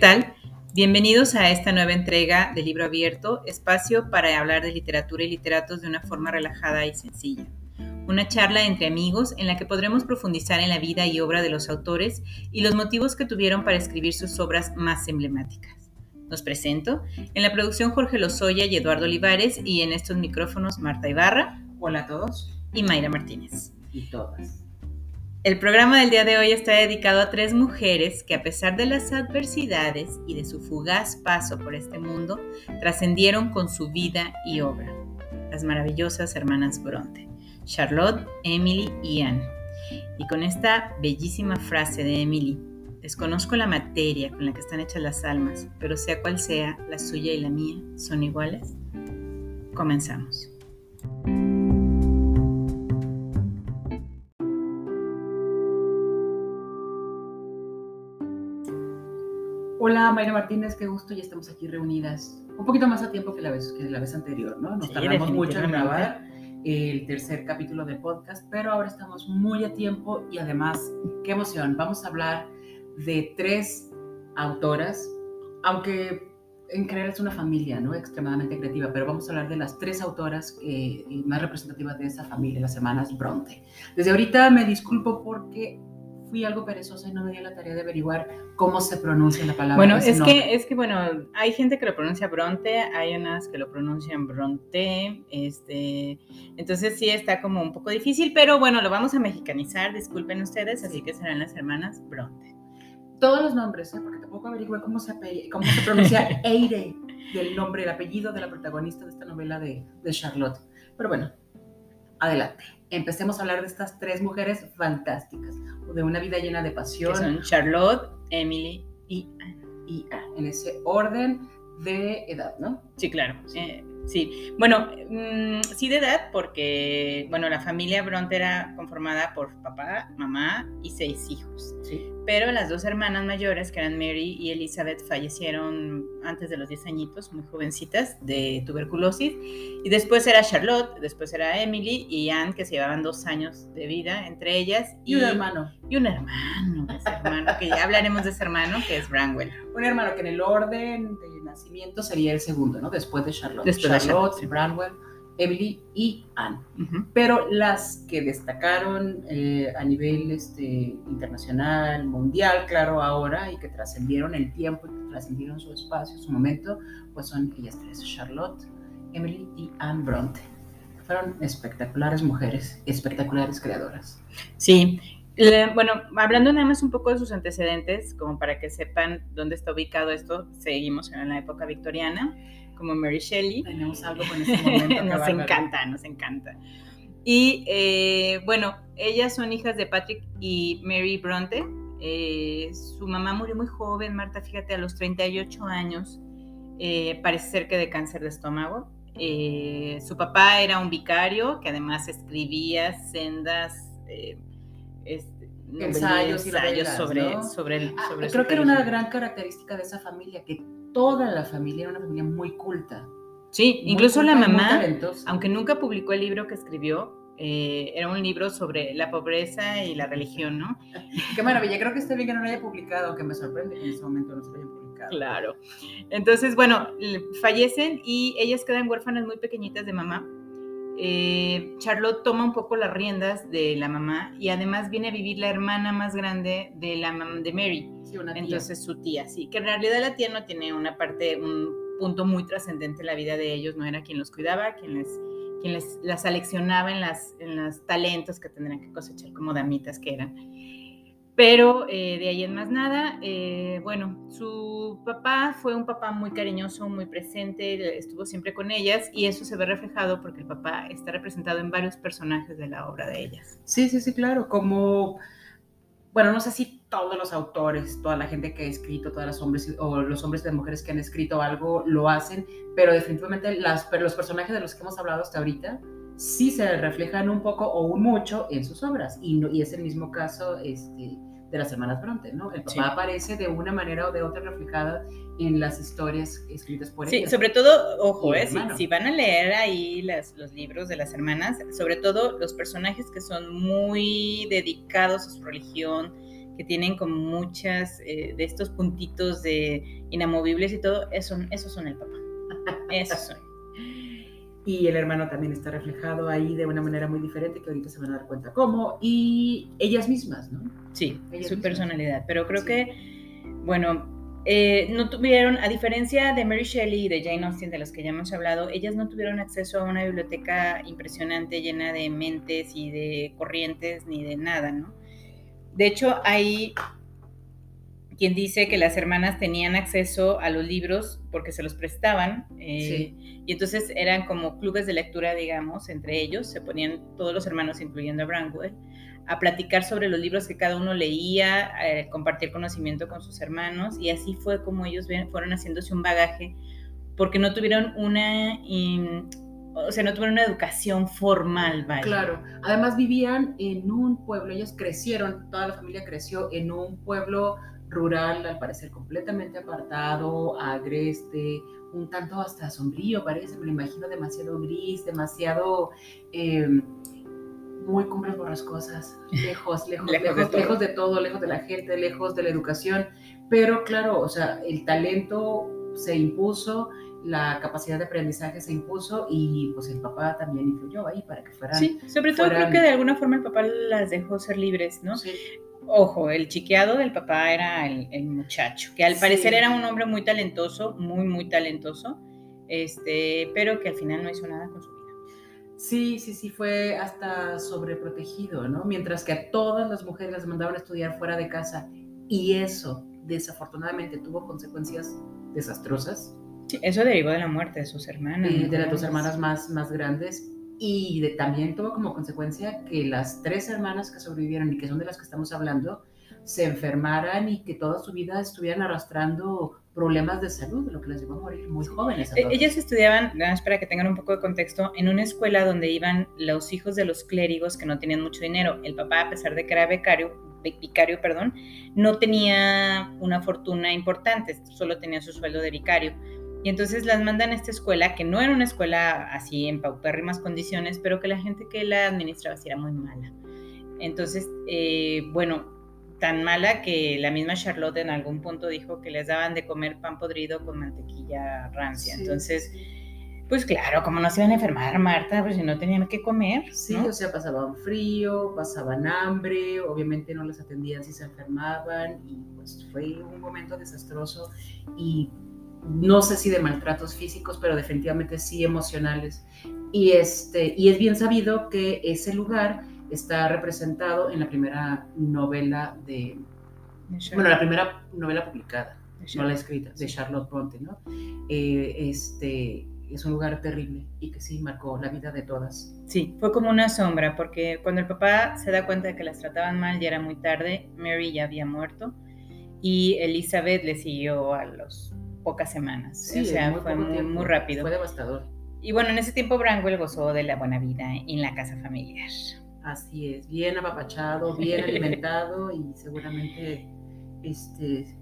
¿Qué tal? Bienvenidos a esta nueva entrega de Libro Abierto, espacio para hablar de literatura y literatos de una forma relajada y sencilla. Una charla entre amigos en la que podremos profundizar en la vida y obra de los autores y los motivos que tuvieron para escribir sus obras más emblemáticas. Nos presento en la producción Jorge Lozoya y Eduardo Olivares y en estos micrófonos Marta Ibarra. Hola a todos. Y Mayra Martínez. Y todas. El programa del día de hoy está dedicado a tres mujeres que a pesar de las adversidades y de su fugaz paso por este mundo, trascendieron con su vida y obra. Las maravillosas hermanas Bronte, Charlotte, Emily y Anne. Y con esta bellísima frase de Emily, desconozco la materia con la que están hechas las almas, pero sea cual sea, la suya y la mía son iguales. Comenzamos. Hola Mayra Martínez, qué gusto, ya estamos aquí reunidas. Un poquito más a tiempo que la vez, que la vez anterior, ¿no? Nos Sí, tardamos mucho en grabar el tercer capítulo del podcast, pero ahora estamos muy a tiempo y además, qué emoción, vamos a hablar de tres autoras, aunque en general es una familia, ¿no? Extremadamente creativa, pero vamos a hablar de las tres autoras eh, más representativas de esa familia, las hermanas Bronte. Desde ahorita me disculpo porque fui algo perezosa y no me di la tarea de averiguar cómo se pronuncia la palabra. Bueno, ese es nombre. que, es que, bueno, hay gente que lo pronuncia Bronte, hay unas que lo pronuncian Bronte, este, entonces sí está como un poco difícil, pero bueno, lo vamos a mexicanizar, disculpen ustedes, así que serán las hermanas Bronte. Todos los nombres, ¿eh? porque tampoco averigüé cómo se, cómo se pronuncia Eire, del nombre, el apellido de la protagonista de esta novela de, de Charlotte. Pero bueno, adelante. Empecemos a hablar de estas tres mujeres fantásticas, de una vida llena de Que pasión son Charlotte, Emily y Anne. y ah, en ese orden de edad, ¿no? Sí, claro. eh, sí. Bueno, mm, sí de edad, porque, bueno, la familia Bronte era conformada por papá, mamá y seis hijos. Sí. Pero las dos hermanas mayores, que eran Mary y Elizabeth, fallecieron antes de los 10 añitos, muy jovencitas, de tuberculosis. Y después era Charlotte, después era Emily y Anne, que se llevaban dos años de vida entre ellas. Y un hermano. Y un hermano, ese hermano, que ya hablaremos de ese hermano, que es Branwell. Un hermano que en el orden de nacimiento sería el segundo, ¿no? Después de Charlotte. Después de Charlotte. Branwell, Emily y Anne. Pero las que destacaron eh, a nivel este, internacional, mundial, claro, ahora, y que trascendieron el tiempo, y que trascendieron su espacio, su momento, pues son ellas tres, Charlotte, Emily y Anne Bronte. Fueron espectaculares mujeres, espectaculares creadoras. Sí. Bueno, hablando nada más un poco de sus antecedentes, como para que sepan dónde está ubicado esto, seguimos en la época victoriana, como Mary Shelley. Tenemos algo con ese momento. nos encanta, nos encanta. Y eh, bueno, ellas son hijas de Patrick y Mary Bronte. Eh, su mamá murió muy joven, Marta, fíjate, a los 38 años. Eh, parece ser que de cáncer de estómago. Eh, su papá era un vicario que además escribía sendas eh, este, Ensayos y ensayos novelas, sobre, ¿no? sobre el Ah, sobre su creo que era una gran característica de esa familia, que toda la familia era una familia muy culta. Sí, muy incluso la culta mamá, aunque nunca publicó el libro que escribió, eh, era un libro sobre la pobreza y la religión, ¿no? Qué maravilla, creo que está bien que no lo haya publicado, aunque me sorprende que en ese momento no se lo haya publicado. Claro. Entonces, bueno, le- fallecen y ellas quedan huérfanas muy pequeñitas de mamá. Eh, Charlotte toma un poco las riendas de la mamá y además viene a vivir la hermana más grande de la mam- de Mary. Sí, una tía. Entonces su tía, sí, que en realidad la tía no tiene una parte, un punto muy trascendente en la vida de ellos, no era quien los cuidaba, quien les, quien les las seleccionaba en las, en los talentos que tendrían que cosechar como damitas que eran. Pero eh, de ahí en más nada, eh, bueno, su papá fue un papá muy cariñoso, muy presente, estuvo siempre con ellas y eso se ve reflejado porque el papá está representado en varios personajes de la obra de ellas. Sí, sí, sí, claro, como, bueno, no sé si todos los autores, toda la gente que ha escrito, todas las hombres o los hombres y mujeres que han escrito algo lo hacen, pero definitivamente las, pero los personajes de los que hemos hablado hasta ahorita sí se reflejan un poco o un mucho en sus obras y, no- y es el mismo caso este, de las hermanas Bronte, ¿no? El papá Sí. aparece de una manera o de otra reflejada en las historias escritas por Sí, ellas. sobre todo, ojo, eh, si, si van a leer ahí las- los libros de las hermanas, sobre todo los personajes que son muy dedicados a su religión, que que tienen como muchas eh, de estos puntitos de inamovibles y todo, eso, esos son el papá. Esos son. Y el hermano también está reflejado ahí de una manera muy diferente que ahorita se van a dar cuenta cómo. Y ellas mismas, ¿no? Sí, su personalidad. Pero creo que, bueno, eh, no tuvieron, a diferencia de Mary Shelley y de Jane Austen, de los que ya hemos hablado, ellas no tuvieron acceso a una biblioteca impresionante llena de mentes y de corrientes ni de nada, ¿no? De hecho, hay quien dice que las hermanas tenían acceso a los libros porque se los prestaban eh, y entonces eran como clubes de lectura, digamos, entre ellos, se ponían todos los hermanos, incluyendo a Branwell, a platicar sobre los libros que cada uno leía, eh, compartir conocimiento con sus hermanos y así fue como ellos fueron haciéndose un bagaje porque no tuvieron una, o sea, no tuvieron una educación formal, vaya. Claro, además vivían en un pueblo, ellos crecieron, toda la familia creció en un pueblo rural, al parecer completamente apartado, agreste, un tanto hasta sombrío, parece, me lo imagino demasiado gris, demasiado... Eh, muy cumbres borrascosas, lejos, lejos, lejos, lejos, de lejos, de todo, lejos de la gente, lejos de la educación. Pero claro, o sea, el talento se impuso, la capacidad de aprendizaje se impuso y pues el papá también influyó ahí para que fueran. Sí, sobre todo creo que de alguna forma el papá las dejó ser libres, ¿no? Sí. Ojo, el chiqueado del papá era el, el muchacho, que al parecer era un hombre muy talentoso, muy, muy talentoso, este, pero que al final no hizo nada con su vida. Sí, sí, sí, fue hasta sobreprotegido, ¿no? Mientras que a todas las mujeres las mandaban a estudiar fuera de casa y eso desafortunadamente tuvo consecuencias desastrosas. Sí, eso derivó de la muerte de sus hermanas. de las dos hermanas más, más grandes y también tuvo como consecuencia que las tres hermanas que sobrevivieron y que son de las que estamos hablando se enfermaran y que toda su vida estuvieran arrastrando problemas de salud, lo que les llevó a morir muy jóvenes. E, ellas estudiaban, para que tengan un poco de contexto, en una escuela donde iban los hijos de los clérigos que no tenían mucho dinero. El papá, a pesar de que era becario, vicario, perdón, no tenía una fortuna importante, solo tenía su sueldo de vicario. Y entonces las mandan a esta escuela, que no era una escuela así en paupérrimas condiciones, pero que la gente que la administraba sí era muy mala. Entonces, eh, bueno, tan mala que la misma Charlotte en algún punto dijo que les daban de comer pan podrido con mantequilla rancia. Entonces, pues claro, como no se iban a enfermar, Marta, pues si no tenían que comer. Sí, o sea, pasaban frío, pasaban hambre, obviamente no les atendían si se enfermaban y pues fue un momento desastroso y no sé si de maltratos físicos, pero definitivamente sí emocionales. Y, este, y es bien sabido que ese lugar está representado en la primera novela de, bueno, la primera novela publicada, no la escrita, de Charlotte Bronte, ¿no? Eh, este, es un lugar terrible y que sí marcó la vida de todas. Sí, fue como una sombra, porque cuando el papá se da cuenta de que las trataban mal, ya era muy tarde, Mary ya había muerto y Elizabeth le siguió a las pocas semanas. Sí, o sea, fue muy, muy, rápido. Fue devastador. Y bueno, en ese tiempo Branwell gozó de la buena vida en la casa familiar. Así es, bien apapachado, bien alimentado y seguramente, este,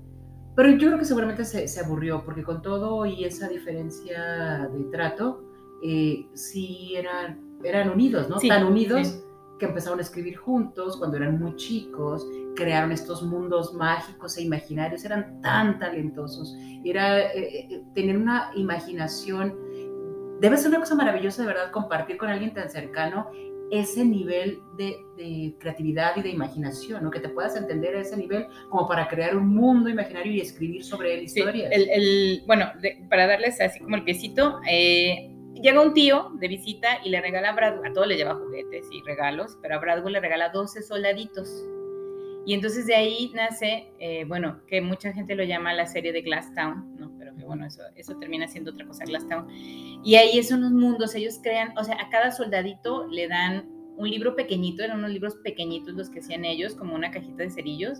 pero yo creo que seguramente se, aburrió porque con todo y esa diferencia de trato, eh, sí eran, eran unidos, ¿no? Tan unidos que empezaron a escribir juntos cuando eran muy chicos, crearon estos mundos mágicos e imaginarios, eran tan talentosos, era eh, eh, tener una imaginación, debe ser una cosa maravillosa de verdad compartir con alguien tan cercano ese nivel de, creatividad y de imaginación, ¿no? que te puedas entender a ese nivel como para crear un mundo imaginario y escribir sobre él historias. el, bueno, para darles así como el piecito, eh, llega un tío de visita y le regala a Bradwell, a todos le lleva juguetes y regalos, pero a Bradwell le regala 12 soldaditos. Y entonces de ahí nace, eh, bueno, que mucha gente lo llama la serie de Glass Town, ¿no? Pero que bueno, eso, eso termina siendo otra cosa, Glass Town. Y ahí son los mundos, ellos crean, o sea, a cada soldadito le dan un libro pequeñito, eran unos libros pequeñitos los que hacían ellos, como una cajita de cerillos,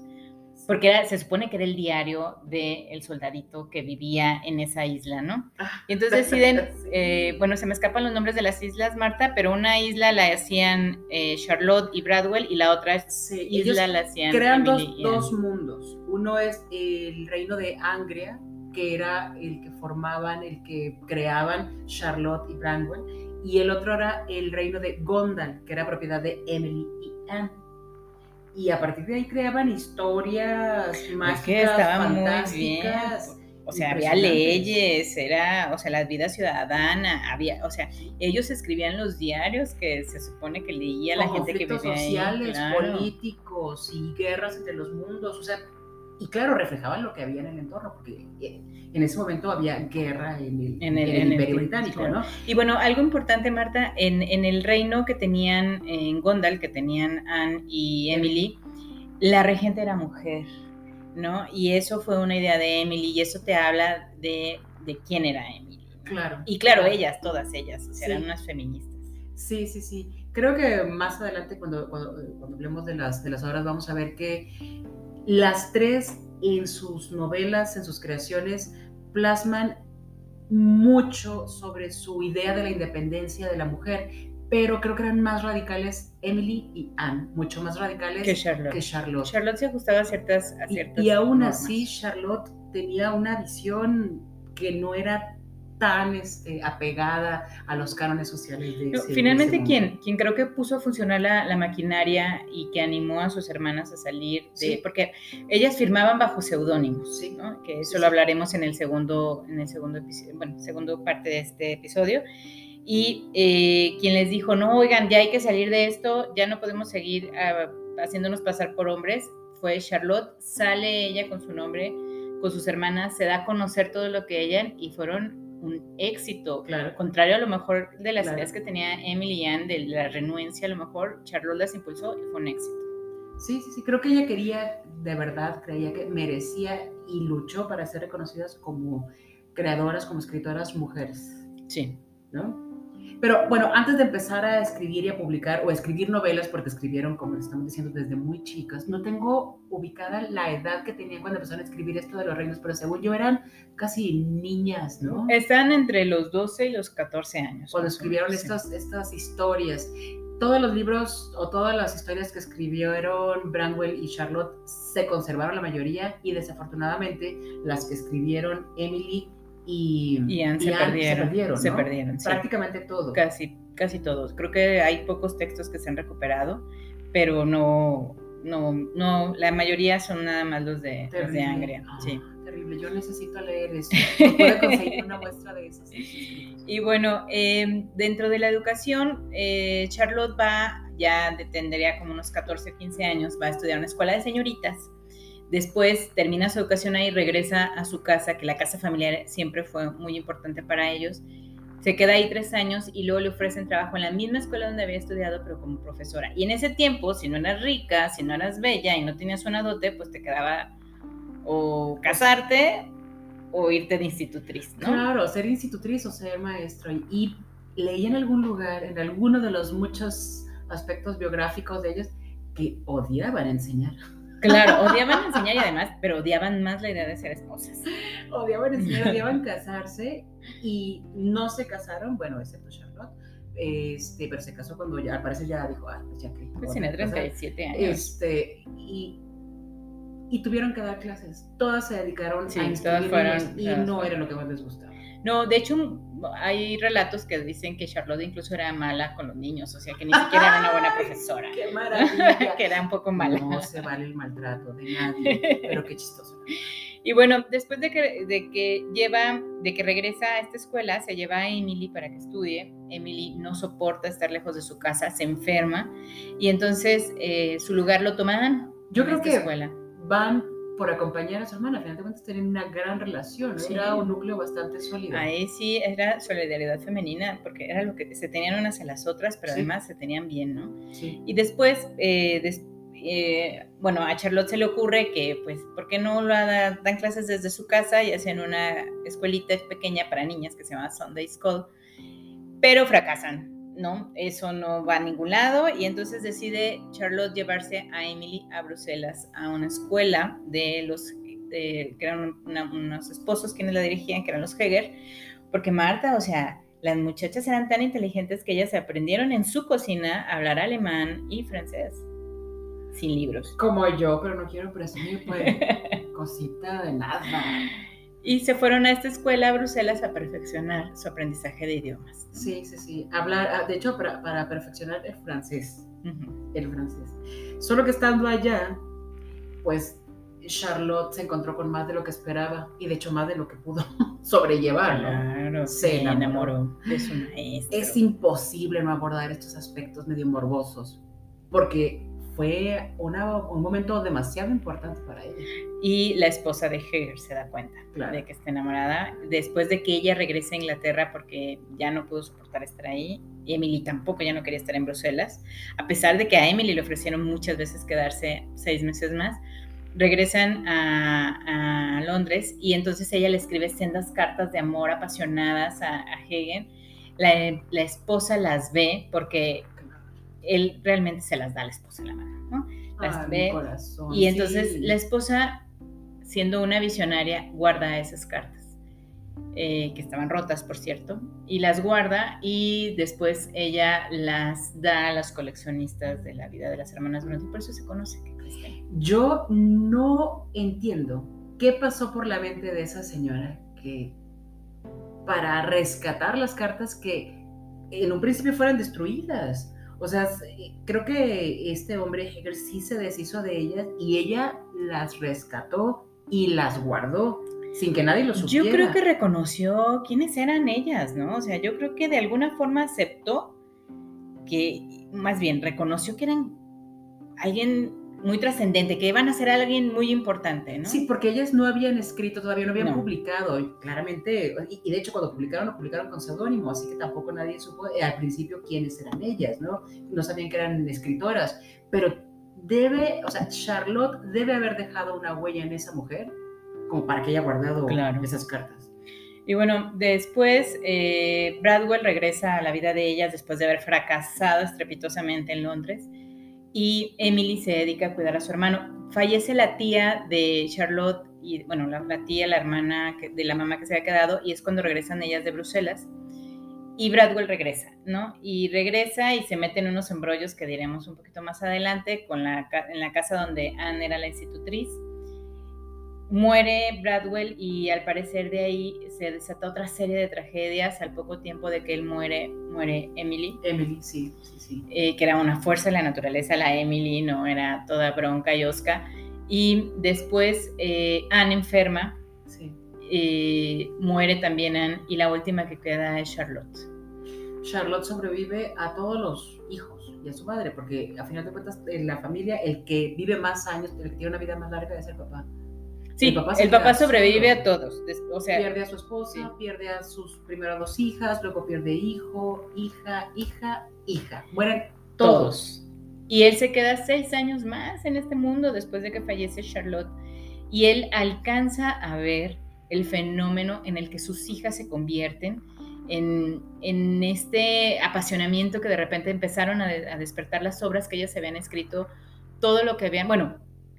porque se supone que era el diario del soldadito que vivía en esa isla, ¿no? Ah. Y entonces deciden, eh, bueno, se me escapan los nombres de las islas, Marta, pero una isla la hacían eh, Charlotte y Bradwell y la otra isla la hacían... Crean dos, mundos. Uno es el reino de Angria, que era el que formaban, el que creaban Charlotte y Bradwell, y el otro era el reino de Gondal, que era propiedad de Emily y Anne y a partir de ahí creaban historias mágicas, que estaba muy bien. O sea, había leyes, era, o sea, la vida ciudadana, había, o sea, ellos escribían los diarios que se supone que leía la gente que vivía ahí. sociales, claro. políticos y guerras entre los mundos, o sea, y claro, reflejaban lo que había en el entorno, porque eh, en ese momento había guerra en el, En el- en el en el- Imperio Británico, claro. ¿no? Y bueno, algo importante, Marta, en, en el reino que tenían en Gondal, que tenían Anne y Emily, la regente era mujer, ¿no? Y eso fue una idea de Emily y eso te habla de, de quién era Emily. Claro. Y claro, ellas, todas ellas, o sea, Sí. eran unas feministas. Sí, sí, sí. Creo que más adelante, cuando, cuando, cuando hablemos de las, de las obras, vamos a ver que las tres en sus novelas, en sus creaciones, plasman mucho sobre su idea de la independencia de la mujer, pero creo que eran más radicales Emily y Anne, mucho más radicales Que Charlotte. que Charlotte. Charlotte se ajustaba a ciertas, a Y- ciertas y, aún normas. así, Charlotte tenía una visión que no era tan este, apegada a los cánones sociales de ese- de finalmente, ese. ¿quién? Quien creo que puso a funcionar la, la maquinaria y que animó a sus hermanas a salir de. Sí. Porque ellas firmaban bajo seudónimos, Sí. ¿no? Que eso Sí, lo hablaremos en el segundo, en el segundo episodio, bueno, segundo parte de este episodio. Y eh, quien les dijo, no, oigan, ya hay que salir de esto, ya no podemos seguir ah, haciéndonos pasar por hombres, fue Charlotte. Sale ella con su nombre, con sus hermanas, se da a conocer todo lo que ella y fueron un éxito. Claro. Contrario a lo mejor de las Claro. ideas que tenía Emily Ann, de la renuencia, a lo mejor Charlotte las impulsó y fue un éxito. Sí, sí, sí. Creo que ella quería, de verdad, creía que merecía y luchó para ser reconocidas como creadoras, como escritoras mujeres, Sí. ¿no? Pero bueno, antes de empezar a escribir y a publicar o a escribir novelas, porque escribieron, como les estamos diciendo, desde muy chicas, no tengo ubicada la edad que tenían cuando empezaron a escribir esto de los reinos, pero según yo eran casi niñas, ¿no? Están entre los 12 y los 14 años. cuando escribieron sí. estas, estas historias. Todos los libros o todas las historias que escribieron Branwell y Charlotte se conservaron la mayoría y desafortunadamente las que escribieron Emily y, Y Anne se Anne perdieron. Se ¿no? perdieron, sí. Prácticamente todo. Casi, casi todos. Creo que hay pocos textos que se han recuperado, pero no, no, no, la mayoría son nada más los de, los de. Angria. Ah, Sí. Terrible, yo necesito leer eso. ¿No puedo conseguir una muestra de esos? Y bueno, eh, dentro de la educación, eh, Charlotte va, ya tendría como unos 14 o 15 años, va a estudiar en una escuela de señoritas. Después termina su educación ahí, regresa a su casa, que la casa familiar siempre fue muy importante para ellos. Se queda ahí tres años y luego le ofrecen trabajo en la misma escuela donde había estudiado, pero como profesora. Y en ese tiempo, si no eras rica, si no eras bella y no tenías una dote, pues te quedaba o casarte o irte de institutriz, ¿no? Claro, ser institutriz o ser maestro. Y, leí en algún lugar, en alguno de los muchos aspectos biográficos de ellos, que odiaban enseñar. Claro, odiaban enseñar y además, pero odiaban más la idea de ser esposas. Odiaban enseñar, odiaban casarse y no se casaron, bueno, excepto Charlotte, este, pero se casó cuando ya, al parecer ya dijo, ah, pues ya que. Pues tiene a casar". 37 años. Este, y, y tuvieron que dar clases. Todas se dedicaron Sí, a todas fueron- y todas no fueron. era lo que más les gustaba. No, de hecho, hay relatos que dicen que Charlotte incluso era mala con los niños, o sea, que ni siquiera era una buena profesora. ¡Qué maravilla! que era un poco mala. No se vale el maltrato de nadie, pero qué chistoso. Y bueno, después de que, de que lleva, de que regresa a esta escuela, se lleva a Emily para que estudie. Emily no soporta estar lejos de su casa, se enferma y entonces eh, su lugar lo toman. Yo creo que escuela. van por acompañar a su hermana. Al final de cuentas tenían una gran relación, ¿no? Sí. era un núcleo bastante sólido. Ahí sí era solidaridad femenina, porque era lo que se tenían unas a las otras, pero Sí. además se tenían bien, ¿no? Sí. Y después, eh, des- eh, bueno, a Charlotte se le ocurre que, pues, ¿por qué no lo da- dan clases desde su casa y hacen una escuelita pequeña para niñas que se llama Sunday School? Pero fracasan, ¿no? Eso no va a ningún lado y entonces decide Charlotte llevarse a Emily a Bruselas a una escuela de los, de- que eran unos esposos quienes la dirigían, que eran los Heger, porque Marta, o sea, las muchachas eran tan inteligentes que ellas aprendieron en su cocina a hablar alemán y francés, sin libros. Como yo, pero no quiero presumir, pues, cosita de nada. Y se fueron a esta escuela a Bruselas a perfeccionar su aprendizaje de idiomas. Sí, sí, sí. Hablar, ah, de hecho, para, para perfeccionar el francés. Ujú. el francés. Solo que estando allá, pues Charlotte se encontró con más de lo que esperaba y de hecho más de lo que pudo sobrellevar. Claro, Se enamoró. enamoró maestro. Es imposible no abordar estos aspectos medio morbosos porque fue una- un momento demasiado importante para ella. Y la esposa de Heger se da cuenta Claro. de que está enamorada después de que ella regrese a Inglaterra porque ya no pudo soportar estar ahí. Y Emily tampoco ya no quería estar en Bruselas, a pesar de que a Emily le ofrecieron muchas veces quedarse seis meses más. Regresan a, a Londres y entonces ella le escribe sendas cartas de amor apasionadas a, a Hegen. La, la esposa las ve porque él realmente se las da a la esposa en la mano, ¿no? Las Ay, ve, corazón, Y entonces sí. la esposa, siendo una visionaria, guarda esas cartas, eh, que estaban rotas, por cierto, y las guarda y después ella las da a los coleccionistas de la vida de las hermanas Bronte, y por eso se conoce que. Yo no entiendo qué pasó por la mente de esa señora que para rescatar las cartas que en un principio fueran destruidas. O sea, s- creo que este hombre Hegel sí se deshizo de ellas y ella las rescató y las guardó sin que nadie lo supiera. Yo creo que reconoció quiénes eran ellas, ¿no? O sea, yo creo que de alguna forma aceptó que, más bien, reconoció que eran alguien muy trascendente, que iban a ser alguien muy importante, ¿no? Sí, porque ellas no habían escrito todavía, no habían No. publicado, y claramente, y, y de hecho cuando publicaron, lo publicaron con seudónimo, así que tampoco nadie supo eh, al principio quiénes eran ellas, ¿no? No sabían que eran escritoras, pero debe, o sea, Charlotte debe haber dejado una huella en esa mujer como para que haya guardado Claro. esas cartas. Y bueno, después eh, Bradwell regresa a la vida de ellas después de haber fracasado estrepitosamente en Londres y Emily se dedica a cuidar a su hermano. Fallece la tía de Charlotte y, bueno, la, tía, la hermana de la mamá que se había quedado y es cuando regresan ellas de Bruselas y Bradwell regresa, ¿no? Y regresa y se mete en unos embrollos que diremos un poquito más adelante con la, en la casa donde Anne era la institutriz muere Bradwell y al parecer de ahí se desata otra serie de tragedias. Al poco tiempo de que él muere, muere Emily, Emily, sí, sí, sí. eh, que era una fuerza de la naturaleza, la Emily, no era toda bronca y osca. Y después eh, Anne enferma, sí. eh, muere también Anne y la última que queda es Charlotte. Charlotte sobrevive a todos los hijos y a su madre, porque a final de cuentas en la familia el que vive más años, el que tiene una vida más larga es el papá. Sí, El papá el papá sobrevive a todos. O sea, pierde a su esposa, sí. pierde a sus primeras dos hijas, luego pierde hijo, hija, hija, hija. Mueren todos. todos. Y él se queda seis años más en este mundo después de que fallece Charlotte. Y él alcanza a ver el fenómeno en el que sus hijas se convierten en, en este apasionamiento que de repente empezaron a, de- a despertar las obras que ellas se habían escrito, todo lo que habían, bueno,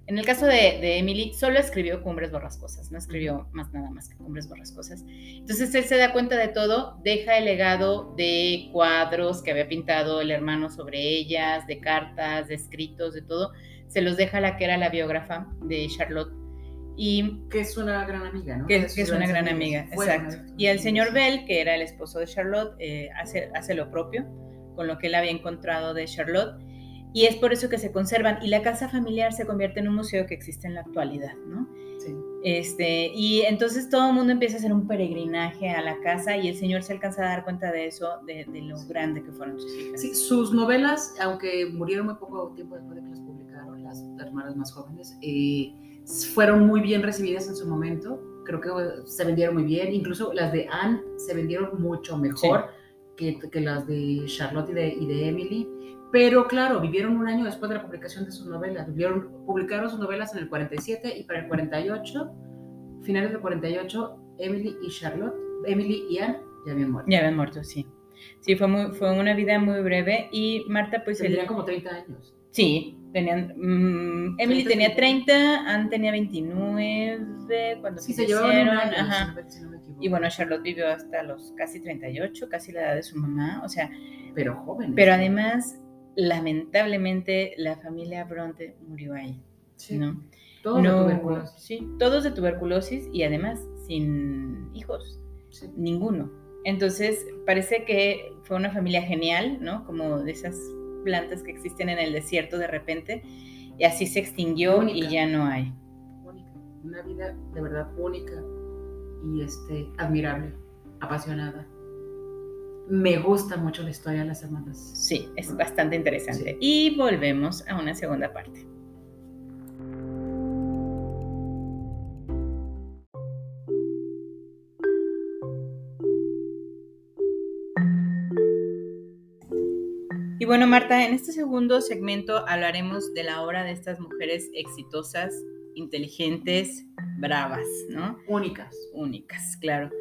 en el caso de, de Emily, solo escribió Cumbres Borrascosas, no escribió más nada más que Cumbres Borrascosas. Entonces él se da cuenta de todo, deja el legado de cuadros que había pintado el hermano sobre ellas, de cartas, de escritos, de todo. Se los deja a la que era la biógrafa de Charlotte y Que es una gran amiga, ¿no? que, es una gran amiga, exacto. Y el señor Bell, que era el esposo de Charlotte, eh, hace, hace lo propio con lo que él había encontrado de Charlotte. Y es por eso que se conservan. Y la casa familiar se convierte en un museo que existe en la actualidad, ¿no? Sí. Este, y entonces todo el mundo empieza a hacer un peregrinaje a la casa y el señor se alcanza a dar cuenta de eso, de, de lo grande que fueron sus hijas. Sí, sus novelas, aunque murieron muy poco tiempo después de que las publicaron, las hermanas más jóvenes, eh, fueron muy bien recibidas en su momento. Creo que eh, se vendieron muy bien. Incluso las de Anne se vendieron mucho mejor que, que las de Charlotte y de, y de Emily. Pero claro, vivieron un año después de la publicación de sus novelas. Vivieron, publicaron sus novelas en el 47 y para el 48, finales del 48, Emily y Charlotte, Emily y Anne ya habían muerto. Ya habían muerto, sí. Sí, fue, muy, fue una vida muy breve y Marta pues... el- Tendrían como 30 años. Sí, tenían... mm, Emily 30, tenía 30. 30, Anne tenía 29 cuando Sí, se un año, ajá. si no me-. Y bueno, Charlotte vivió hasta los casi 38, casi la edad de su mamá, o sea, pero jóvenes. pero además, lamentablemente, la familia Bronte murió ahí, Sí, ¿no? todos no, de tuberculosis. Sí, todos de tuberculosis y además sin hijos, Sí. ninguno. Entonces, parece que fue una familia genial, ¿no? Como de esas plantas que existen en el desierto de repente, y así se extinguió y ya no hay. Única, una vida de verdad única y este, admirable, apasionada. Me gusta mucho la historia de las hermanas. Sí, es bastante interesante. Y volvemos a una segunda parte. Y bueno, Marta, en este segundo segmento hablaremos de la obra de estas mujeres exitosas, inteligentes, bravas, ¿no? Únicas. Únicas, claro.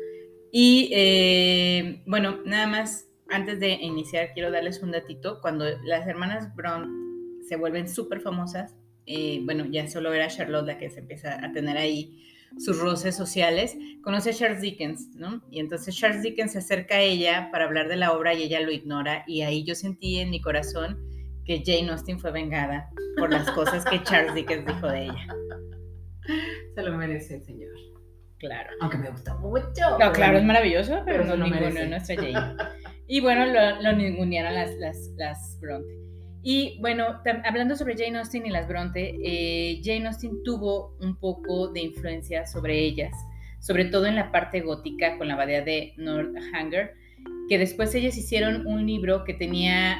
Y eh, bueno, nada más, antes de iniciar, quiero darles un datito. Cuando las hermanas Brown se vuelven súper famosas, eh, bueno, ya solo era Charlotte la que se empieza a tener ahí sus roces sociales, conoce a Charles Dickens, ¿no? Y entonces Charles Dickens se acerca a ella para hablar de la obra y ella lo ignora y ahí yo sentí en mi corazón que Jane Austen fue vengada por las cosas que Charles Dickens dijo de ella. Se lo merece señor. Claro. Aunque me gusta mucho. No, claro, es maravilloso, pero, pero no lo ninguno nuestra Jane. Y bueno, lo, lo ningunearon las, las, las Bronte. Y bueno, hablando sobre Jane Austen y las Bronte, eh, Jane Austen tuvo un poco de influencia sobre ellas, sobre todo en la parte gótica con la abadía de Northanger, que después ellas hicieron un libro que tenía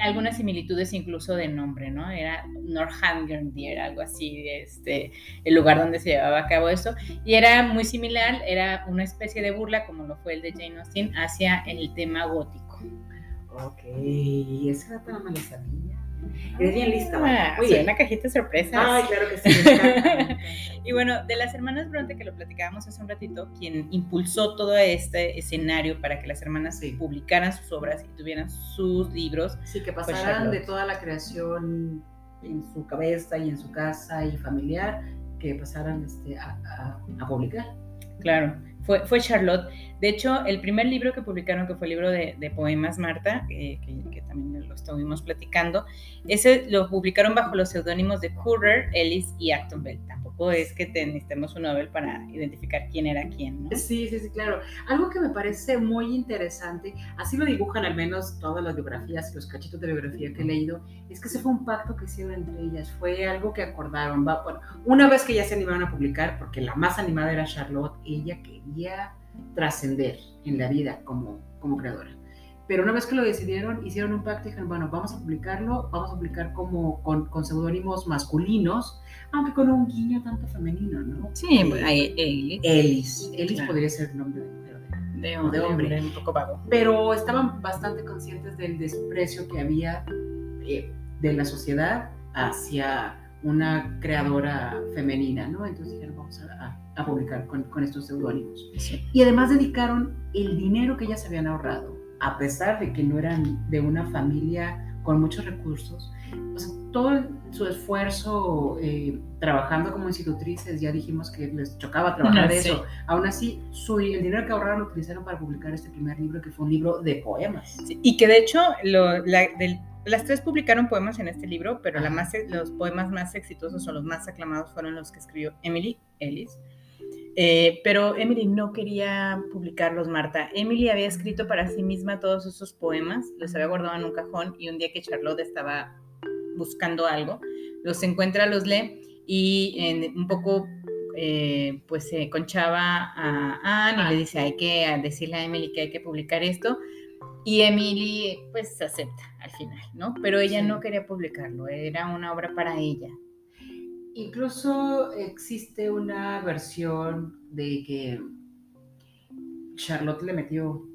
algunas similitudes incluso de nombre, ¿no? Era Northanger, algo así, este, el lugar donde se llevaba a cabo eso, y era muy similar, era una especie de burla, como lo fue el de Jane Austen, hacia el tema gótico. Ok, ese dato no me lo. Eres bien lista. Ah, bien. una cajita de sorpresas. Ay, claro que sí. Y bueno, de las hermanas Bronte, que lo platicábamos hace un ratito, quien impulsó todo este escenario para que las hermanas Sí. publicaran sus obras y tuvieran sus libros, Sí, que Pues pasaran de toda la creación en su cabeza y en su casa y familiar, que pasaran este, a, a- a publicar. claro, fue, fue Charlotte. De hecho, el primer libro que publicaron, que fue el libro de, de poemas Marta, eh, que, que también lo estuvimos platicando, ese lo publicaron bajo los seudónimos de Currer, Ellis y Acton Bell. Tampoco es que te- necesitemos un Nobel para identificar quién era quién, ¿no? Sí, sí, sí, claro. Algo que me parece muy interesante, así lo dibujan al menos todas las biografías, los cachitos de biografía que he leído, es que ese fue un pacto que hicieron entre ellas, fue algo que acordaron. Va, bueno, una vez que ya se animaron a publicar, porque la más animada era Charlotte, ella quería trascender en la vida como, como creadora. Pero una vez que lo decidieron, hicieron un pacto y dijeron, bueno, vamos a publicarlo, vamos a publicar como con, con seudónimos masculinos, aunque con un guiño tanto femenino, ¿no? Sí, Eh, ahí- Ellis. Ellis. Ellis Claro. podría ser el nombre de mujer. de, de hombre, hombre. un poco vago. Pero estaban bastante conscientes del desprecio que había eh, de la sociedad hacia una creadora femenina, ¿no? Entonces dijeron, vamos a, a- publicar con, con estos seudónimos. Y además dedicaron el dinero que ellas habían ahorrado, a pesar de que no eran de una familia con muchos recursos, todo su esfuerzo eh, trabajando como institutrices, ya dijimos que les chocaba trabajar de Sí. eso, aún así su, el dinero que ahorraron lo utilizaron para publicar este primer libro, que fue un libro de poemas. Sí, y que de hecho lo- la- del- las tres publicaron poemas en este libro, pero la Ajá. más, los poemas más exitosos o los más aclamados fueron los que escribió Emily Ellis. Eh, pero Emily no quería publicarlos, Marta. Emily había escrito para sí misma todos esos poemas, los había guardado en un cajón y un día que Charlotte estaba buscando algo, los encuentra, los lee y en- un poco eh, pues se conchaba a Anne y Ah. le dice hay que decirle a Emily que hay que publicar esto y Emily pues acepta al final, ¿no? Pero ella Sí. no quería publicarlo, era una obra para ella. Incluso existe una versión de que Charlotte le metió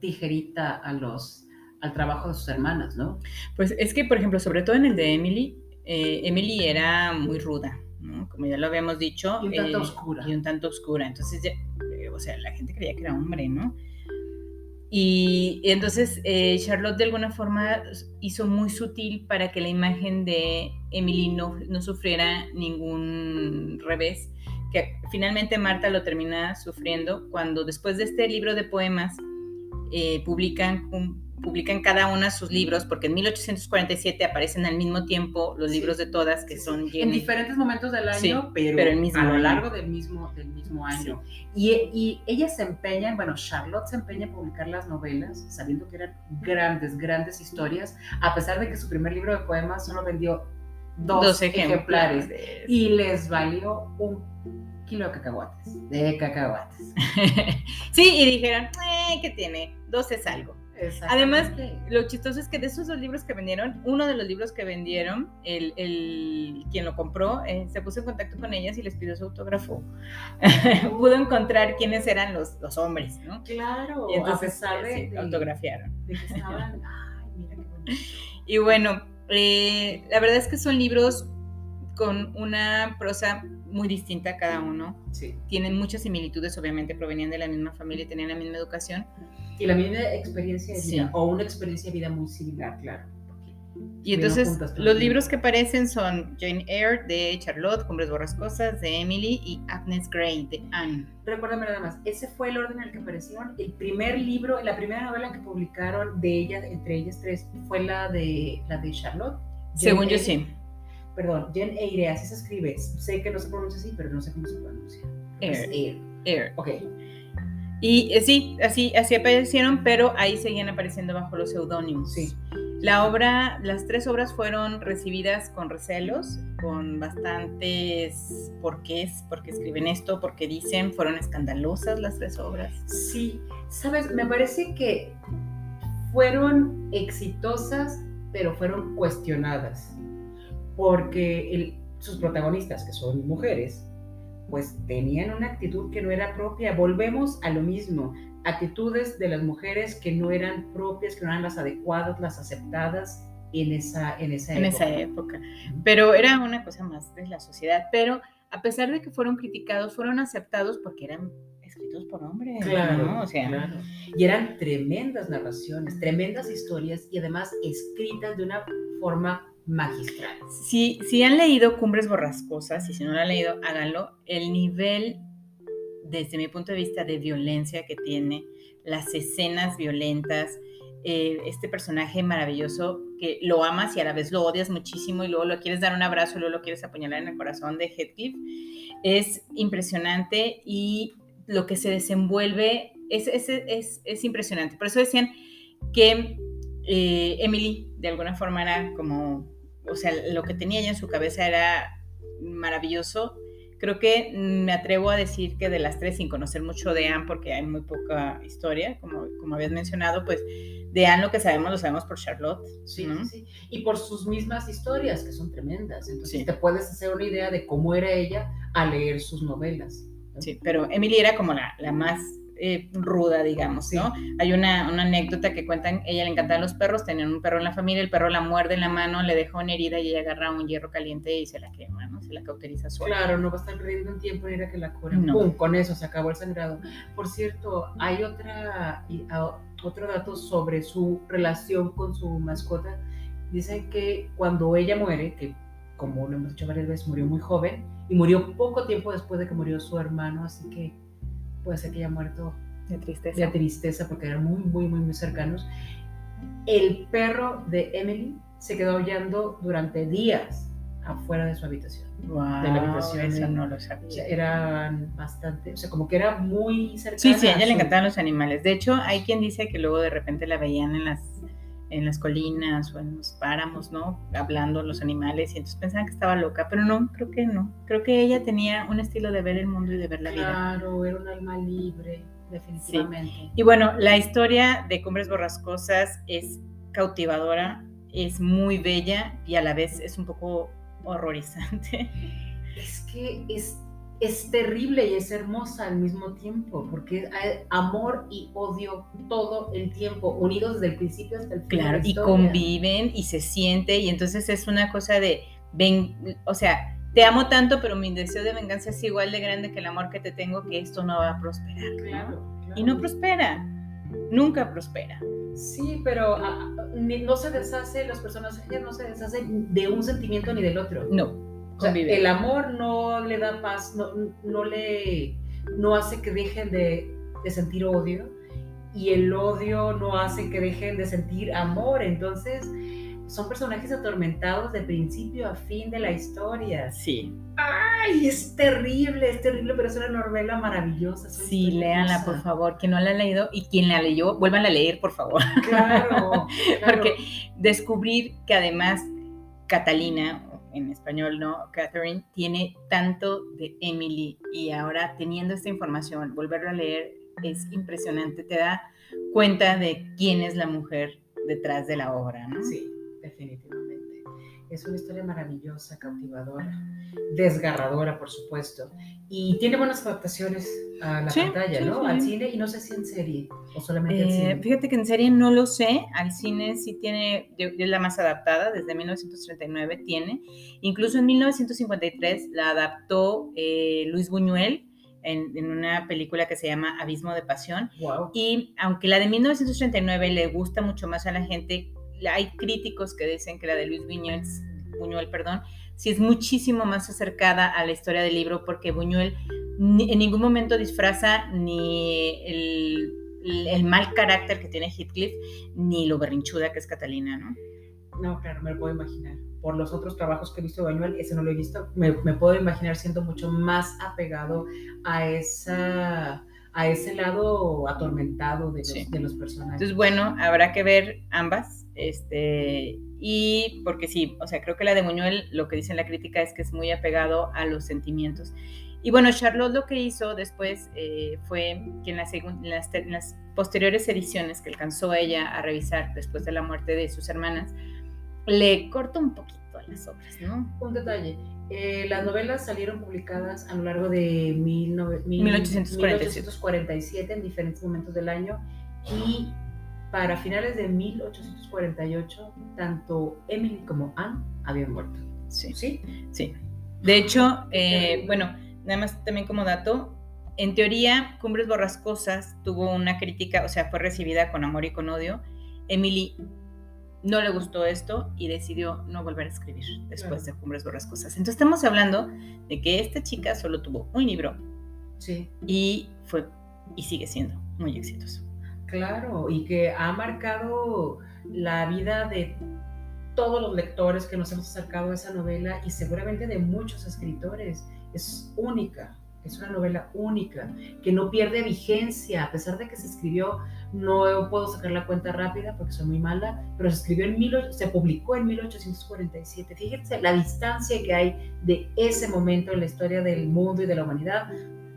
tijerita a los, al trabajo de sus hermanas, ¿no? Pues es que, por ejemplo, sobre todo en el de Emily, eh, Emily era muy ruda, ¿no? Como ya lo habíamos dicho. Y un tanto eh, oscura. Y un tanto oscura. Entonces, ya- eh, o sea, la gente creía que era hombre, ¿no? Y, entonces eh, Charlotte de alguna forma hizo muy sutil para que la imagen de Emily no, no sufriera ningún revés, que finalmente Marta lo termina sufriendo cuando después de este libro de poemas eh, publican, publican cada una sus libros, porque en 1847 aparecen al mismo tiempo los libros de todas, que son... En diferentes momentos del año, pero, a lo largo del mismo, del mismo año. Y, y ellas se empeñan, bueno, Charlotte se empeña en publicar las novelas, sabiendo que eran grandes, grandes historias, a pesar de que su primer libro de poemas solo vendió dos, ejemplares, y les valió un kilo de cacahuates, de cacahuates. sí, y dijeron, eh, ¿qué tiene? Dos es algo. Además, lo chistoso es que de esos dos libros que vendieron, uno de los libros que vendieron, el, el quien lo compró, eh, se puso en contacto con ellas y les pidió su autógrafo. Pudo encontrar quiénes eran los, los hombres, ¿no? Claro, y entonces a de, autografiaron. ay, mira qué Y bueno, eh, la verdad es que son libros con una prosa muy distinta a cada uno. Sí. Tienen muchas similitudes, obviamente provenían de la misma familia y tenían la misma educación. Y la misma experiencia de vida, o una experiencia de vida muy similar, claro. Y entonces los libros que aparecen son Jane Eyre de Charlotte, Cumbres Borrascosas de Emily y Agnes Gray de Anne. Recuérdame nada más, ese fue el orden en el que aparecieron. El primer libro, la primera novela que publicaron de ellas, entre ellas tres, fue la de, la de Charlotte. Según yo sí. Perdón, Jane Eyre, así se escribe. Sé que no se pronuncia así, pero no sé cómo se pronuncia. Eyre. Eyre. Ok. Y eh, sí, así, así aparecieron, pero ahí seguían apareciendo bajo los seudónimos. Sí. La obra, las tres obras fueron recibidas con recelos, con bastantes por qué, por qué escriben esto, por qué dicen, fueron escandalosas las tres obras. Sí, sabes, me parece que fueron exitosas, pero fueron cuestionadas, porque sus protagonistas, que son mujeres, pues tenían una actitud que no era propia. Volvemos a lo mismo, actitudes de las mujeres que no eran propias, que no eran las adecuadas, las aceptadas en esa, en esa en época. esa época. Pero era una cosa más de la sociedad. Pero a pesar de que fueron criticados, fueron aceptados porque eran escritos por hombres. Claro, o sea, Y eran tremendas narraciones, tremendas historias y además escritas de una forma magistral. Si, si han leído Cumbres Borrascosas, y si no lo han leído, háganlo. El nivel, desde mi punto de vista, de violencia que tiene, las escenas violentas, eh, este personaje maravilloso que lo amas y a la vez lo odias muchísimo y luego lo quieres dar un abrazo y luego lo quieres apuñalar en el corazón de Heathcliff, es impresionante y lo que se desenvuelve es, es, es, es impresionante. Por eso decían que eh, Emily de alguna forma era como o sea, lo que tenía ella en su cabeza era maravilloso. Creo que me atrevo a decir que de las tres, sin conocer mucho de Anne, porque hay muy poca historia, como, como habías mencionado, pues de Anne lo que sabemos lo sabemos por Charlotte. Sí, sí, Y por sus mismas historias, que son tremendas. Entonces te puedes hacer una idea de cómo era ella al leer sus novelas. Sí, pero Emily era como la, la más eh, ruda, digamos, ¿no? Hay una, anécdota que cuentan, ella le encantaban los perros, tenían un perro en la familia, el perro la muerde en la mano, le deja una herida y ella agarra un hierro caliente y se la quema, ¿no? Se la cauteriza sola. Claro, no va a estar perdiendo un tiempo en ir a que la cure. ¡Pum! Con eso se acabó el sangrado. Por cierto, hay otra, otro dato sobre su relación con su mascota. Dicen que cuando ella muere, que como lo hemos dicho varias veces, murió muy joven y murió poco tiempo después de que murió su hermano, así que puede ser que haya muerto de tristeza. de tristeza porque eran muy, muy, muy, muy cercanos. El perro de Emily se quedó aullando durante días afuera de su habitación. Wow, de la habitación. Eso no lo sabía. Eran bastante, o sea, como que era muy cercana. Sí, sí, a ella le encantaban los animales. De hecho, hay quien dice que luego de repente la veían en las en las colinas o en los páramos, ¿no? Hablando los animales y entonces pensaban que estaba loca, pero no, creo que no. Creo que ella tenía un estilo de ver el mundo y de ver la vida. Claro, era un alma libre, definitivamente. Y bueno, la historia de Cumbres Borrascosas es cautivadora, es muy bella y a la vez es un poco horrorizante. Es que es es terrible y es hermosa al mismo tiempo, porque hay amor y odio todo el tiempo, unidos desde el principio hasta el final. Claro, y conviven y se siente, y entonces es una cosa de, ven, o sea, te amo tanto, pero mi deseo de venganza es igual de grande que el amor que te tengo, que esto no va a prosperar. Claro, Y no prospera, nunca prospera. Sí, pero ah, ah, no se deshace, las personas no se deshacen de un sentimiento ni del otro. No el amor no le da paz, no, no, le, no hace que dejen de, sentir odio y el odio no hace que dejen de sentir amor. Entonces, son personajes atormentados de principio a fin de la historia. Sí. ¡Ay! Es terrible, es terrible, pero es una novela maravillosa. Sí, léanla, por favor. Quien no la ha leído y quien la leyó, vuelvan a leer, por favor. Claro. Porque descubrir que además Catalina, en español, ¿no? Catherine, tiene tanto de Emily y ahora teniendo esta información, volverlo a leer es impresionante. Te da cuenta de quién es la mujer detrás de la obra, ¿no? Sí definitivamente. Es una historia maravillosa, cautivadora, desgarradora, por supuesto. Y tiene buenas adaptaciones a la pantalla, ¿no? Al cine y no sé si en serie o solamente en cine. Eh, fíjate que en serie no lo sé. Al cine sí tiene, es la más adaptada, desde 1939 tiene. Incluso en 1953 la adaptó eh, Luis Buñuel. En, en, una película que se llama Abismo de Pasión. Wow. Y aunque la de 1939 le gusta mucho más a la gente, hay críticos que dicen que la de Luis Buñuel, perdón, sí es muchísimo más acercada a la historia del libro porque Buñuel en ningún momento disfraza ni el, mal carácter que tiene Heathcliff ni lo berrinchuda que es Catalina, ¿no? No, claro, me lo puedo imaginar. Por los otros trabajos que he visto de Buñuel, ese no lo he visto, me, puedo imaginar siendo mucho más apegado a esa a ese lado atormentado de los, de los personajes. Entonces, bueno, habrá que ver ambas este, y porque sí, o sea, creo que la de Muñuel, lo que dice en la crítica es que es muy apegado a los sentimientos. Y bueno, Charlotte lo que hizo después eh, fue que en, las, posteriores ediciones que alcanzó ella a revisar después de la muerte de sus hermanas, le cortó un poquito a las obras, ¿no? Un detalle. Eh, las novelas salieron publicadas a lo largo de 1847 en diferentes momentos del año y para finales de 1848, tanto Emily como Anne habían muerto. Sí. ¿Sí? Sí. De hecho, eh, bueno, nada más también como dato, en teoría, Cumbres Borrascosas tuvo una crítica, o sea, fue recibida con amor y con odio. Emily no le gustó esto y decidió no volver a escribir después de Cumbres Borrascosas. Entonces estamos hablando de que esta chica solo tuvo un libro. Sí. Y fue y sigue siendo muy exitoso. Claro, y que ha marcado la vida de todos los lectores que nos hemos acercado a esa novela y seguramente de muchos escritores. Es única, es una novela única, que no pierde vigencia, a pesar de que se escribió, no puedo sacar la cuenta rápida porque soy muy mala, pero se escribió en mil, se publicó en 1847. Fíjense la distancia que hay de ese momento en la historia del mundo y de la humanidad,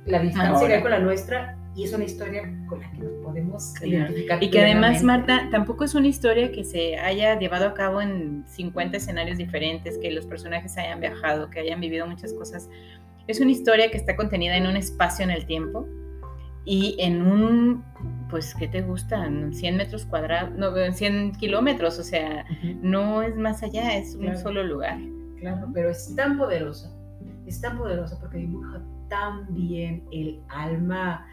la distancia que hay con la nuestra y es una historia con la que nos podemos identificar. Y que además, Marta, tampoco es una historia que se haya llevado a cabo en 50 escenarios diferentes, que los personajes hayan viajado, que hayan vivido muchas cosas. Es una historia que está contenida en un espacio en el tiempo y en un, pues, ¿qué te gustan? 100 metros cuadrados, no, 100 kilómetros, o sea, no es más allá, es un solo lugar. Claro, pero es tan poderosa, es tan poderosa porque dibuja tan bien el alma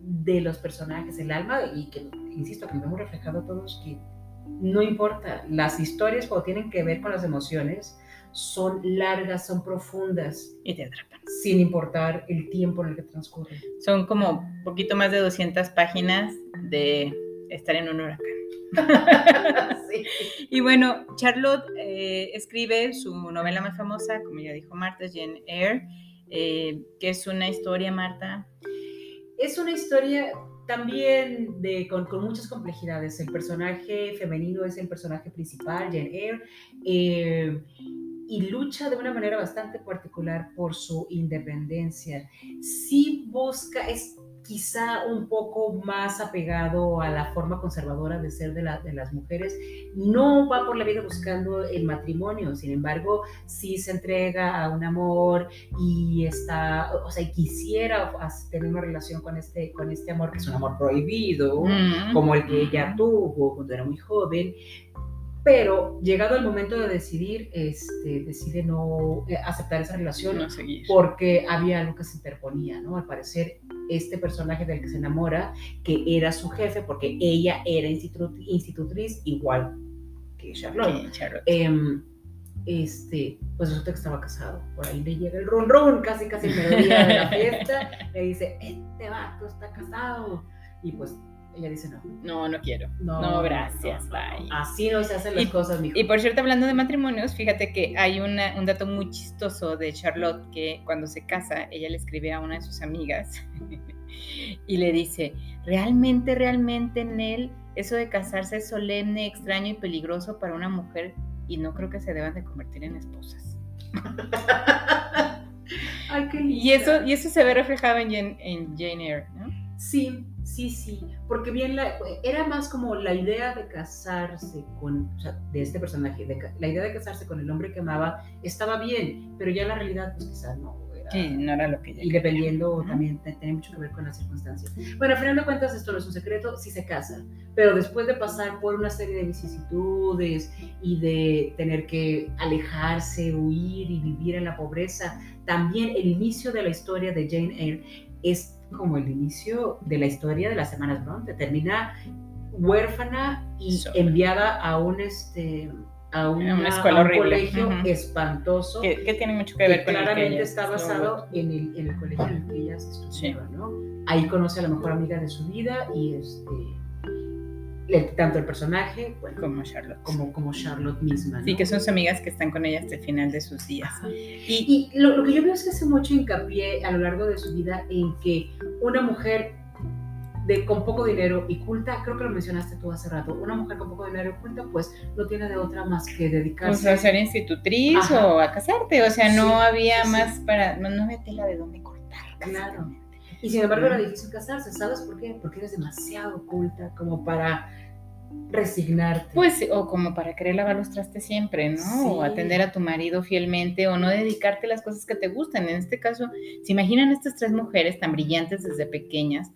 de los personajes, el alma, y que, insisto, que nos hemos reflejado todos, que no importa, las historias cuando tienen que ver con las emociones son largas, son profundas. Y te atrapan. Sin importar el tiempo en el que transcurren. Son como poquito más de 200 páginas de estar en un huracán. sí. Y bueno, Charlotte eh, escribe su novela más famosa, como ya dijo Marta, Jane Eyre, eh, que es una historia, Marta, es una historia también de, con, muchas complejidades. El personaje femenino es el personaje principal, Jane Eyre, eh, y lucha de una manera bastante particular por su independencia. Sí busca, es quizá un poco más apegado a la forma conservadora de ser de, de, las mujeres, no va por la vida buscando el matrimonio, sin embargo, sí se entrega a un amor y está, o sea, quisiera tener una relación con este, con este amor, que es un amor prohibido, como el que ella tuvo cuando era muy joven, pero llegado el momento de decidir, este, decide no eh, aceptar esa relación porque había algo que se interponía, ¿no? Al parecer, este personaje del que se enamora, que era su jefe, porque ella era institutriz igual que Charlotte. Em, este, pues resulta que estaba casado. Por ahí le llega el ron ron, casi casi el mediodía de la fiesta, le dice, este vato está casado. Y pues ella dice no. No, no quiero. No, gracias, no, bye. Así no se hacen las Y- cosas, mijo. Y por cierto, hablando de matrimonios, fíjate que hay una- un dato muy chistoso de Charlotte que cuando se casa, ella le escribe a una de sus amigas y le dice, realmente, realmente, Nel, eso de casarse es solemne, extraño y peligroso para una mujer y no creo que se deban de convertir en esposas. Ay, qué Y eso, y eso se ve reflejado en Jane, en Jane Eyre, ¿no? Sí, sí, sí. Porque bien, la- era más como la idea de casarse con, o sea, de este personaje, de la idea de casarse con el hombre que amaba estaba bien, pero ya la realidad, pues quizás no era. Sí, no era lo que ella Y dependiendo también te- tiene mucho que ver con las circunstancias. Bueno, al final de cuentas esto no es un secreto, sí se casan, pero después de pasar por una serie de vicisitudes y de tener que alejarse, huir y vivir en la pobreza, también el inicio de la historia de Jane Eyre es como el inicio de la historia de las hermanas Bronte. Termina huérfana y enviada a un este a una, una escuela a un horrible. colegio Ujú. espantoso Que, que tiene mucho que que ver con el que claramente ella está basado en el, en el colegio en el que ellas estudiaban, ¿no? Ahí conoce a la mejor amiga de su vida y este, el- tanto el personaje bueno, como Charlotte. como, como Charlotte misma, ¿no? Sí, que son sus amigas que están con ella hasta el final de sus días. Ajá. Y, Y lo, lo que yo veo es que hace mucho hincapié a lo largo de su vida en que una mujer de, con poco dinero y culta, creo que lo mencionaste tú hace rato, una mujer con poco dinero y culta, pues no tiene de otra más que o dedicarse sea, ser institutriz Ajá. o a casarte, o sea, no Sí, había sí, más para, no, no había tela de dónde cortar. Claro. Y sin embargo era difícil casarse, ¿sabes por qué? Porque eres demasiado culta como para resignarte. Pues, o como para querer lavar los trastes siempre, ¿no? O atender a tu marido fielmente, o no dedicarte a las cosas que te gustan. En este caso, ¿se imaginan estas tres mujeres tan brillantes desde pequeñas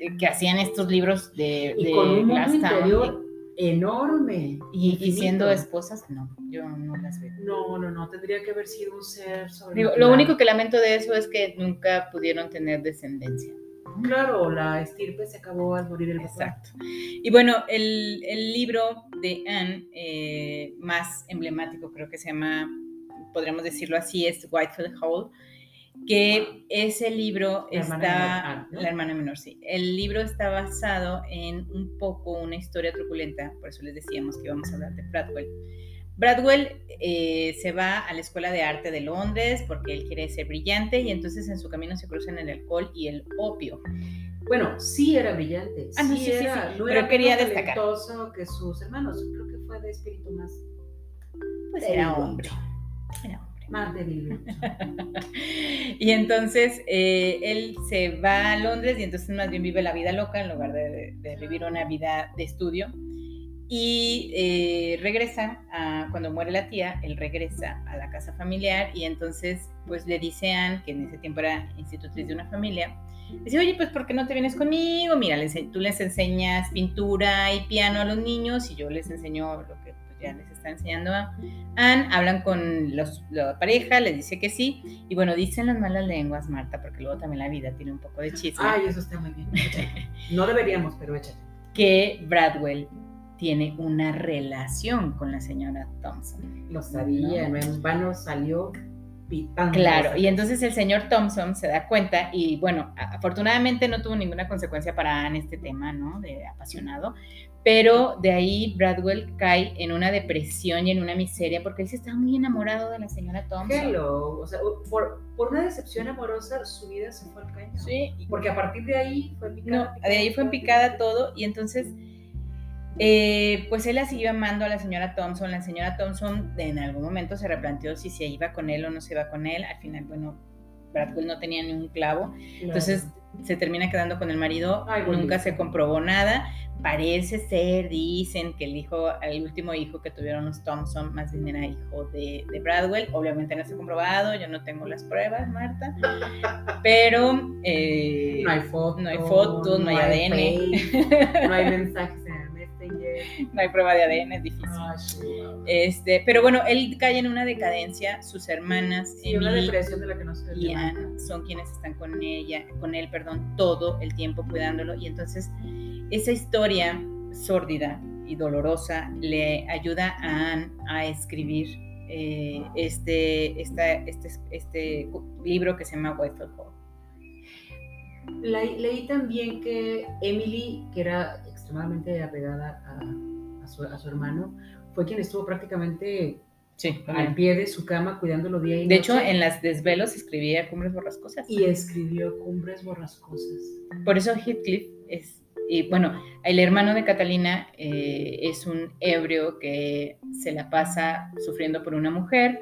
eh, que hacían estos libros de, y de con un mundo interior enorme. y, y siendo esposas? No, yo no las veo. No, no, no, tendría que haber sido un ser Digo, sobrenatural. lo único que lamento de eso es que nunca pudieron tener descendencia. Claro, la estirpe se acabó al morir el papá. Exacto. Y bueno, el, el libro de Anne eh, más emblemático, creo que se llama, podríamos decirlo así, es Whitefield Hall, que ese libro La hermana está, menor, ah, ¿no? la hermana menor, sí. El libro está basado en un poco una historia truculenta, por eso les decíamos que íbamos a hablar de Bradwell. Bradwell eh, se va a la Escuela de Arte de Londres porque él quiere ser brillante y entonces en su camino se cruzan el alcohol y el opio. Bueno, sí era brillante. Ah, no, sí, sí, sí, era, sí, no pero era quería destacar. que sus hermanos. Creo que fue de espíritu más, Pues era hombre. Era hombre. Más débil. y entonces eh, él se va a Londres y entonces más bien vive la vida loca en lugar de, de vivir una vida de estudio. Y eh, regresa, a, cuando muere la tía, él regresa a la casa familiar y entonces pues le dice a Anne, que en ese tiempo era institutriz de una familia, dice, oye, pues ¿por qué no te vienes conmigo? Mira, les- tú les enseñas pintura y piano a los niños y yo les enseño lo ya les está enseñando a Anne, hablan con los, la pareja, les dice que sí, y bueno, dicen las malas lenguas, Marta, porque luego también la vida tiene un poco de chisme, Ay, eso está muy bien. No deberíamos, pero échale. que Bradwell tiene una relación con la señora Thompson. Lo sabía, no, en vano salió Claro, y entonces el señor Thompson se da cuenta y bueno, afortunadamente no tuvo ninguna consecuencia para Anne este tema, ¿no? De apasionado, pero de ahí Bradwell cae en una depresión y en una miseria porque él se estaba muy enamorado de la señora Thompson. Hello. O sea, por, por una decepción amorosa, su vida se fue al caño. Sí, Porque a partir de ahí fue no, picada. de ahí fue en picada todo y entonces eh, pues él la siguió amando a la señora Thompson. La señora Thompson en algún momento se replanteó si se iba con él o no se iba con él. Al final, bueno, Bradwell no tenía ni un clavo. Entonces se termina quedando con el marido, Ay, nunca se comprobó nada. Parece ser, dicen que el hijo, el último hijo que tuvieron los Thompson, más bien era hijo de, de Bradwell. Obviamente no está comprobado, yo no tengo las pruebas, Marta. Pero eh, no hay fotos, no hay fotos, no hay ADN. no hay mensajes. no hay prueba de ADN, es difícil. Ay, chihuahua. Este, pero bueno, él cae en una decadencia, sus hermanas, Sí, una Emily depresión de la que no se y. Anne son quienes están con ella, con él, perdón, todo el tiempo cuidándolo. Y entonces esa historia sórdida y dolorosa le ayuda a Anne a escribir eh, este, esta- este, este libro que se llama Whitefield Hall. leí también que Emily, que era extremadamente apegada a, su, a su hermano, fue quien estuvo prácticamente Sí, al pie de su cama cuidándolo día y noche. De hecho, en las desvelos escribía Cumbres Borrascosas. Y escribió Cumbres Borrascosas. Por eso Heathcliff es, y bueno, el hermano de Catalina eh, es un ebrio que se la pasa sufriendo por una mujer,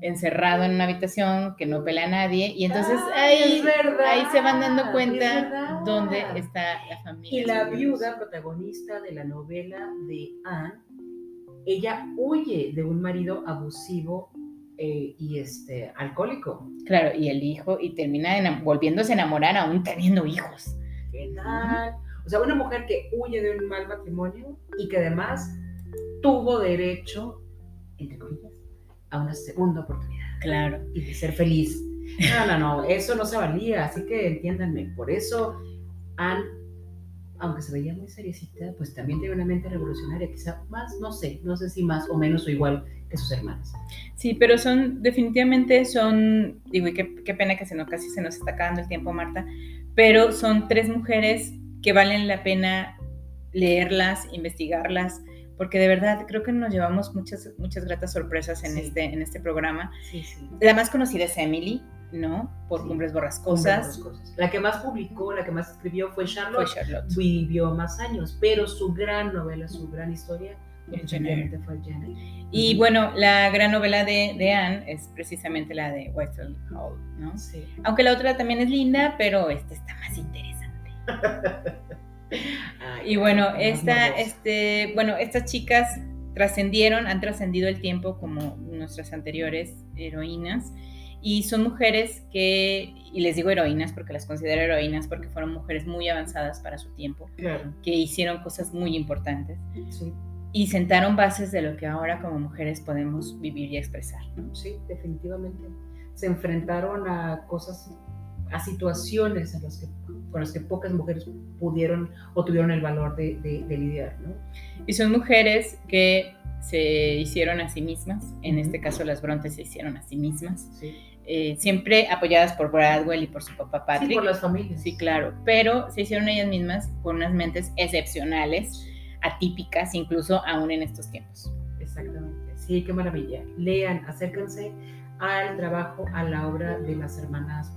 encerrado en una habitación que no pela a nadie, y entonces ahí, ahí se van dando cuenta dónde está la familia. Y la viuda protagonista de la novela de Anne ella huye de un marido abusivo eh, y este, alcohólico. Claro, y el hijo, y termina volviéndose a enamorar aún teniendo hijos. ¿Qué tal? O sea, una mujer que huye de un mal matrimonio y que además tuvo derecho, entre comillas, a una segunda oportunidad. Claro. Y de ser feliz. No, no, no, eso no se valía, así que entiéndanme, por eso han aunque se veía muy seriecita, pues también tiene una mente revolucionaria, quizá más, no sé, no sé si más o menos o igual que sus hermanas. Sí, pero son, definitivamente son, digo, y qué, qué pena que se nos, casi se nos está acabando el tiempo, Marta, pero son tres mujeres que valen la pena leerlas, investigarlas, porque de verdad creo que nos llevamos muchas, muchas gratas sorpresas en, este, en este programa. Sí, sí. La más conocida es Emily, ¿no? Por Cumbres Borrascosas. La que más publicó, la que más escribió fue Charlotte. Vivió más años, pero su gran novela, su gran historia fue Janet. Y bueno, la gran novela de, de, Anne es precisamente la de Western Hall, ¿no? Sí. Aunque la otra también es linda, pero esta está más interesante. y bueno, esta, este, bueno, estas chicas trascendieron, han trascendido el tiempo como nuestras anteriores heroínas y son mujeres que, y les digo heroínas porque las considero heroínas porque fueron mujeres muy avanzadas para su tiempo, que hicieron cosas muy importantes y sentaron bases de lo que ahora como mujeres podemos vivir y expresar. Sí, definitivamente. Se enfrentaron a cosas, a situaciones en las que, con las que pocas mujeres pudieron o tuvieron el valor de, de lidiar. ¿no? Y son mujeres que se hicieron a sí mismas, en este caso las Brontes se hicieron a sí mismas. Sí eh, siempre apoyadas por Bradwell y por su papá Patrick. Sí, por las familias. Sí, claro, pero se hicieron ellas mismas con unas mentes excepcionales, atípicas, incluso aún en estos tiempos. Exactamente, sí, qué maravilla. Lean, acérquense al trabajo, a la obra de las hermanas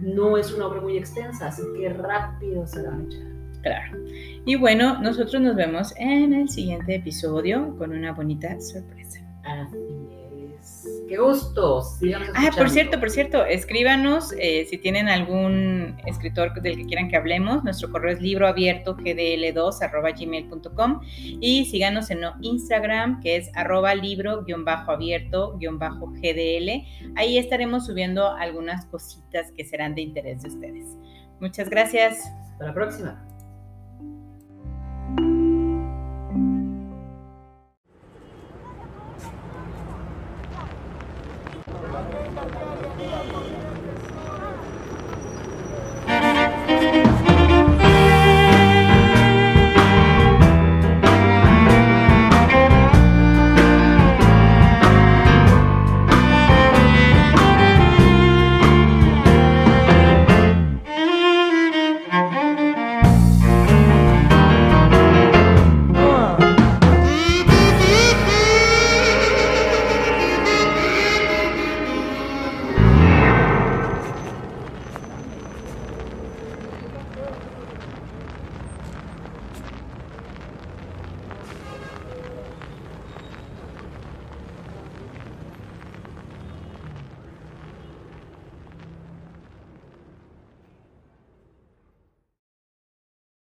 No es una obra muy extensa, así que rápido se la van a echar. Claro. Y bueno, nosotros nos vemos en el siguiente episodio con una bonita sorpresa. Así Qué gusto. Ah, por cierto, por cierto, escríbanos eh, si tienen algún escritor del que quieran que hablemos. Nuestro correo es libroabiertogdl2 y síganos en Instagram que es arroba libro-abierto-gdl. Ahí estaremos subiendo algunas cositas que serán de interés de ustedes. Muchas gracias. Hasta la próxima.